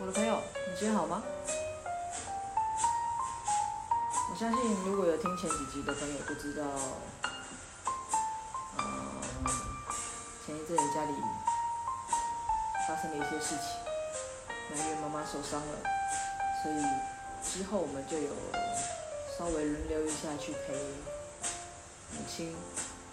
我的朋友，你今天好吗？我相信如果有听前几集的朋友就知道，嗯，前一阵子家里发生了一些事情，因为妈妈受伤了，所以之后我们就有稍微轮流一下去陪母亲，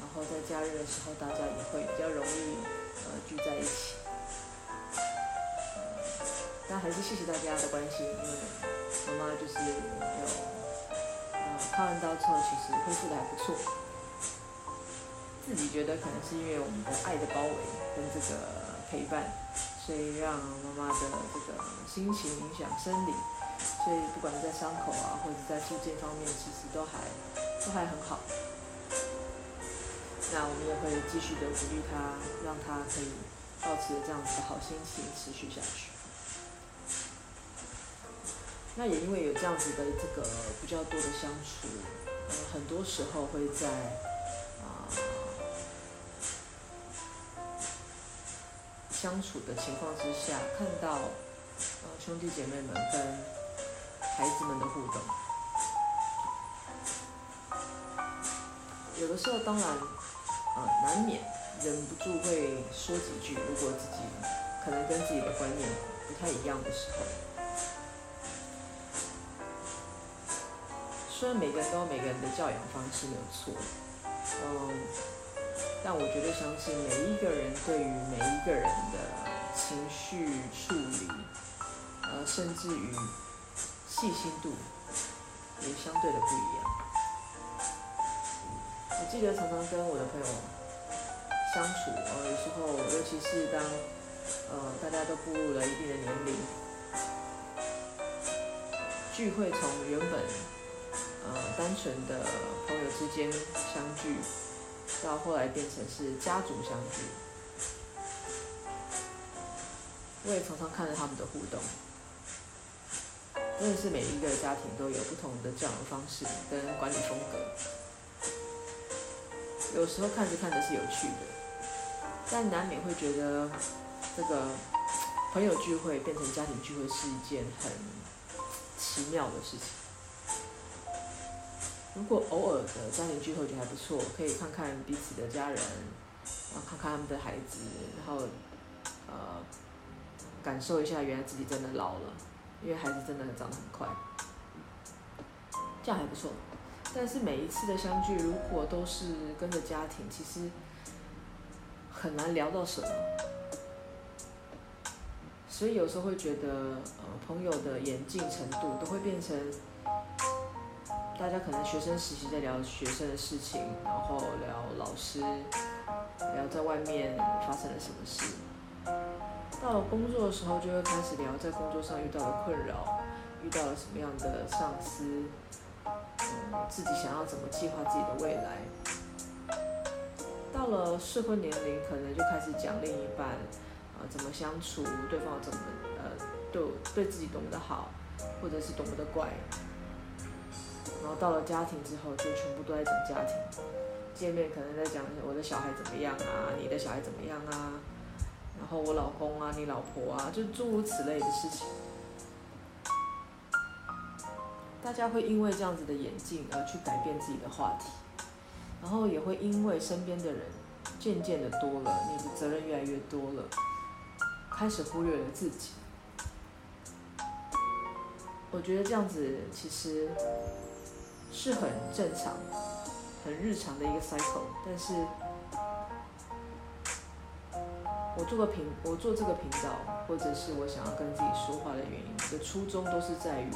然后在假日的时候大家也会比较容易呃聚在一起。那还是谢谢大家的关心，因为妈妈就是有呃开完刀之后，其实恢复的还不错。自己觉得可能是因为我们的爱的包围跟这个陪伴，所以让妈妈的这个心情影响生理，所以不管在伤口啊，或者在复健方面，其实都还都还很好。那我们也会继续的鼓励她，让她可以保持这样子的好心情持续下去。那也因为有这样子的这个比较多的相处，呃，很多时候会在啊、相处的情况之下，看到呃兄弟姐妹们跟孩子们的互动。有的时候当然、呃、难免忍不住会说几句，如果自己可能跟自己的观念不太一样的时候。虽然每个人都有每个人的教养方式没有错，嗯，但我绝对相信每一个人对于每一个人的情绪处理，呃，甚至于细心度也相对的不一样。我记得常常跟我的朋友相处，呃，有时候尤其是当呃大家都步入了一定的年龄，聚会从原本。呃，单纯的朋友之间相聚，到后来变成是家族相聚。我也常常看着他们的互动，真的是每一个家庭都有不同的教养方式跟管理风格。有时候看着看着是有趣的，但难免会觉得这个朋友聚会变成家庭聚会是一件很奇妙的事情。如果偶尔的家庭聚会就还不错，可以看看彼此的家人，然后看看他们的孩子，然后呃感受一下原来自己真的老了，因为孩子真的长得很快，这样还不错。但是每一次的相聚，如果都是跟着家庭，其实很难聊到什么，所以有时候会觉得呃朋友的演进程度都会变成。大家可能学生时期在聊学生的事情，然后聊老师，聊在外面发生了什么事。到了工作的时候，就会开始聊在工作上遇到的困扰，遇到了什么样的上司，嗯，自己想要怎么计划自己的未来。到了适婚年龄，可能就开始讲另一半，呃，怎么相处，对方怎么，呃，对对自己多么的好，或者是多么的怪。然后到了家庭之后，就全部都在讲家庭。见面可能在讲我的小孩怎么样啊，你的小孩怎么样啊，然后我老公啊，你老婆啊，就诸如此类的事情。大家会因为这样子的眼镜而去改变自己的话题，然后也会因为身边的人渐渐的多了，你的责任越来越多了，开始忽略了自己。我觉得这样子其实。是很正常、很日常的一个 cycle，但是，我做个频，我做这个频道，或者是我想要跟自己说话的原因，的初衷都是在于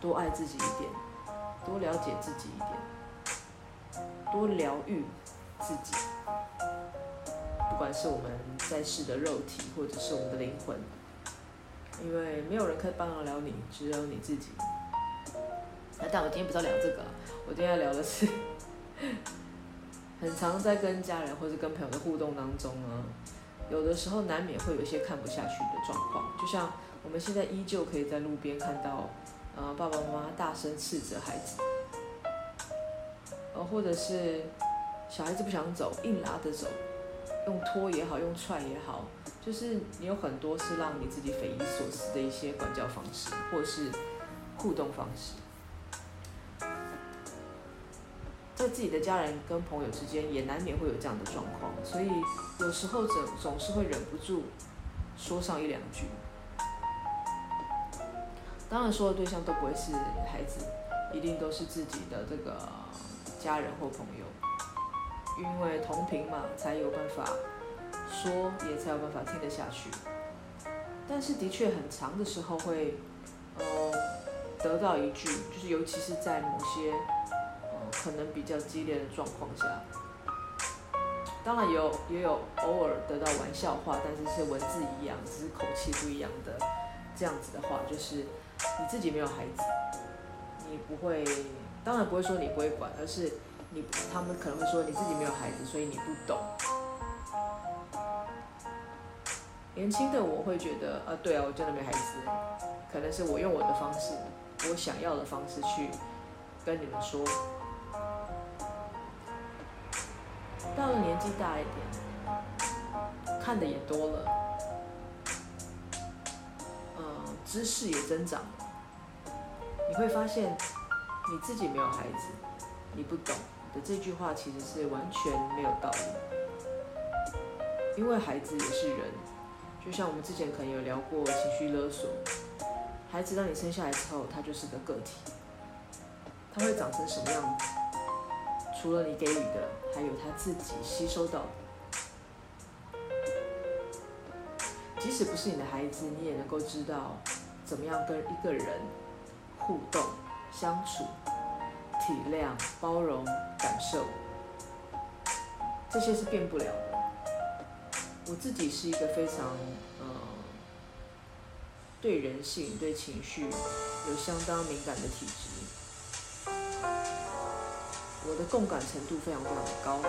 多爱自己一点，多了解自己一点，多疗愈自己。不管是我们在世的肉体，或者是我们的灵魂，因为没有人可以帮得了你，只有你自己。但我今天不是要聊这个，我今天要聊的是，很常在跟家人或者跟朋友的互动当中呢，有的时候难免会有一些看不下去的状况，就像我们现在依旧可以在路边看到，呃，爸爸妈妈大声斥责孩子，呃，或者是小孩子不想走，硬拉着走，用拖也好，用踹也好，就是你有很多是让你自己匪夷所思的一些管教方式，或是互动方式。在自己的家人跟朋友之间，也难免会有这样的状况，所以有时候总总是会忍不住说上一两句。当然，说的对象都不会是孩子，一定都是自己的这个家人或朋友，因为同频嘛，才有办法说，也才有办法听得下去。但是的确，很长的时候会，呃，得到一句，就是尤其是在某些。可能比较激烈的状况下，当然有也有偶尔得到玩笑话，但是是文字一样，只是口气不一样的这样子的话，就是你自己没有孩子，你不会，当然不会说你不会管，而是你他们可能会说你自己没有孩子，所以你不懂。年轻的我会觉得啊，对啊，我真的没孩子，可能是我用我的方式，我想要的方式去跟你们说。到了年纪大一点，看的也多了，嗯，知识也增长了，你会发现你自己没有孩子，你不懂的这句话其实是完全没有道理，因为孩子也是人，就像我们之前可能有聊过情绪勒索，孩子当你生下来之后，他就是个个体，他会长成什么样子？除了你给予的，还有他自己吸收到的。即使不是你的孩子，你也能够知道怎么样跟一个人互动、相处、体谅、包容、感受，这些是变不了的。我自己是一个非常呃对人性、对情绪有相当敏感的体质。我的共感程度非常非常的高，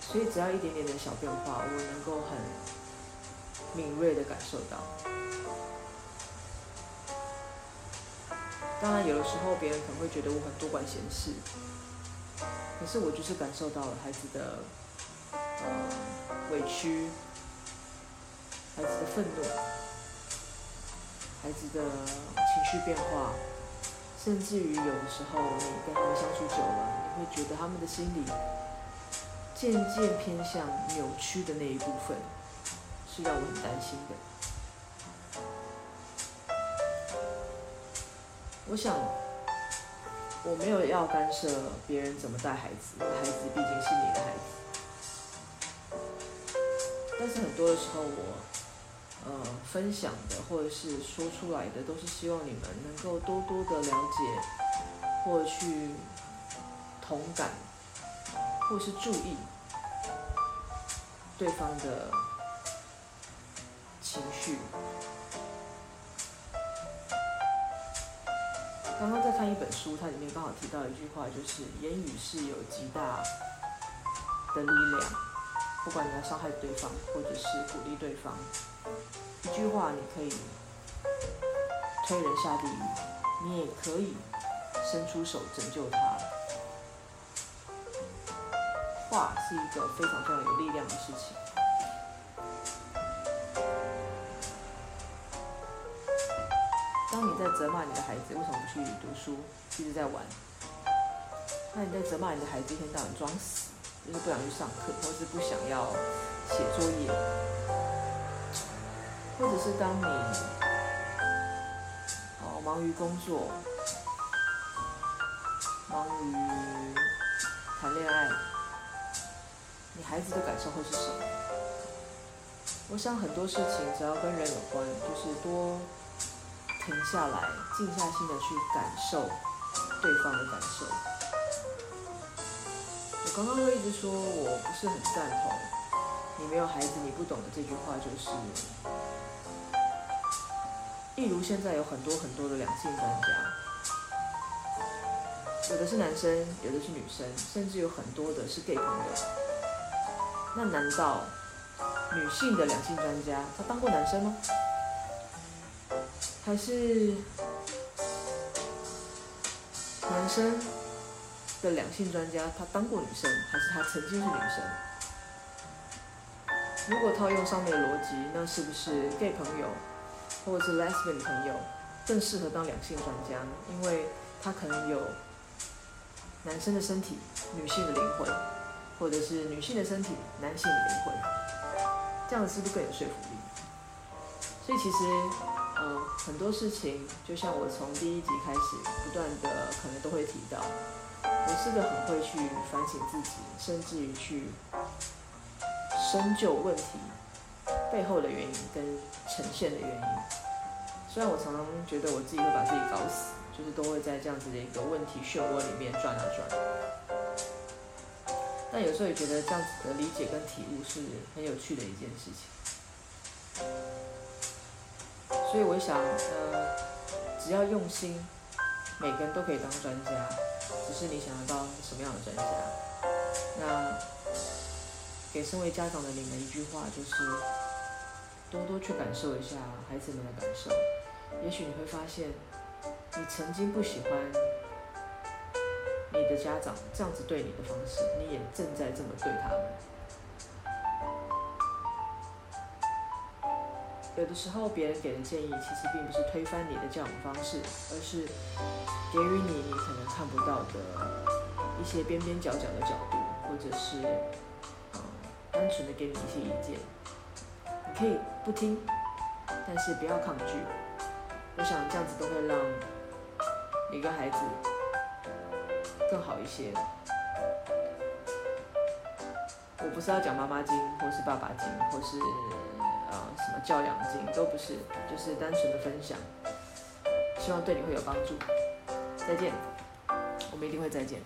所以只要一点点的小变化，我能够很敏锐的感受到。当然，有的时候别人可能会觉得我很多管闲事，可是我就是感受到了孩子的呃委屈，孩子的愤怒，孩子的情绪变化。甚至于有的时候，你跟他们相处久了，你会觉得他们的心理渐渐偏向扭曲的那一部分，是让我很担心的。我想，我没有要干涉别人怎么带孩子，孩子毕竟是你的孩子。但是很多的时候，我。呃，分享的或者是说出来的，都是希望你们能够多多的了解，或去同感，或是注意对方的情绪。刚刚在看一本书，它里面刚好提到一句话，就是言语是有极大的力量，不管你要伤害对方，或者是鼓励对方。一句话，你可以推人下地狱，你也可以伸出手拯救他。话是一个非常非常有力量的事情。当你在责骂你的孩子为什么不去读书，一直在玩，那你在责骂你的孩子一天到晚装死，就是不想去上课，或是不想要写作业。或者是当你哦忙于工作，忙于谈恋爱，你孩子的感受会是什么？我想很多事情只要跟人有关，就是多停下来，静下心的去感受对方的感受。我刚刚会一直说我不是很赞同，你没有孩子你不懂的这句话，就是。例如现在有很多很多的两性专家，有的是男生，有的是女生，甚至有很多的是 gay 朋友。那难道女性的两性专家他当过男生吗？还是男生的两性专家他当过女生，还是他曾经是女生？如果套用上面的逻辑，那是不是 gay 朋友或者是 lesbian 朋友更适合当两性专家？因为他可能有男生的身体、女性的灵魂，或者是女性的身体、男性的灵魂，这样子是不是更有说服力？所以其实，呃，很多事情就像我从第一集开始不断的可能都会提到，我是个很会去反省自己，甚至于去。深究问题背后的原因跟呈现的原因，虽然我常常觉得我自己会把自己搞死，就是都会在这样子的一个问题漩涡里面转啊转，但有时候也觉得这样子的理解跟体悟是很有趣的一件事情。所以我想，呃，只要用心，每个人都可以当专家，只是你想要当什么样的专家。那。给身为家长的你们一句话，就是多多去感受一下孩子们的感受。也许你会发现，你曾经不喜欢你的家长这样子对你的方式，你也正在这么对他们。有的时候，别人给的建议其实并不是推翻你的教养方式，而是给予你你可能看不到的一些边边角角的角度，或者是。单纯的给你一些意见，可以不听，但是不要抗拒。我想这样子都会让每个孩子更好一些。我不是要讲妈妈经，或是爸爸经，或是呃什么教养经，都不是，就是单纯的分享，希望对你会有帮助。再见，我们一定会再见。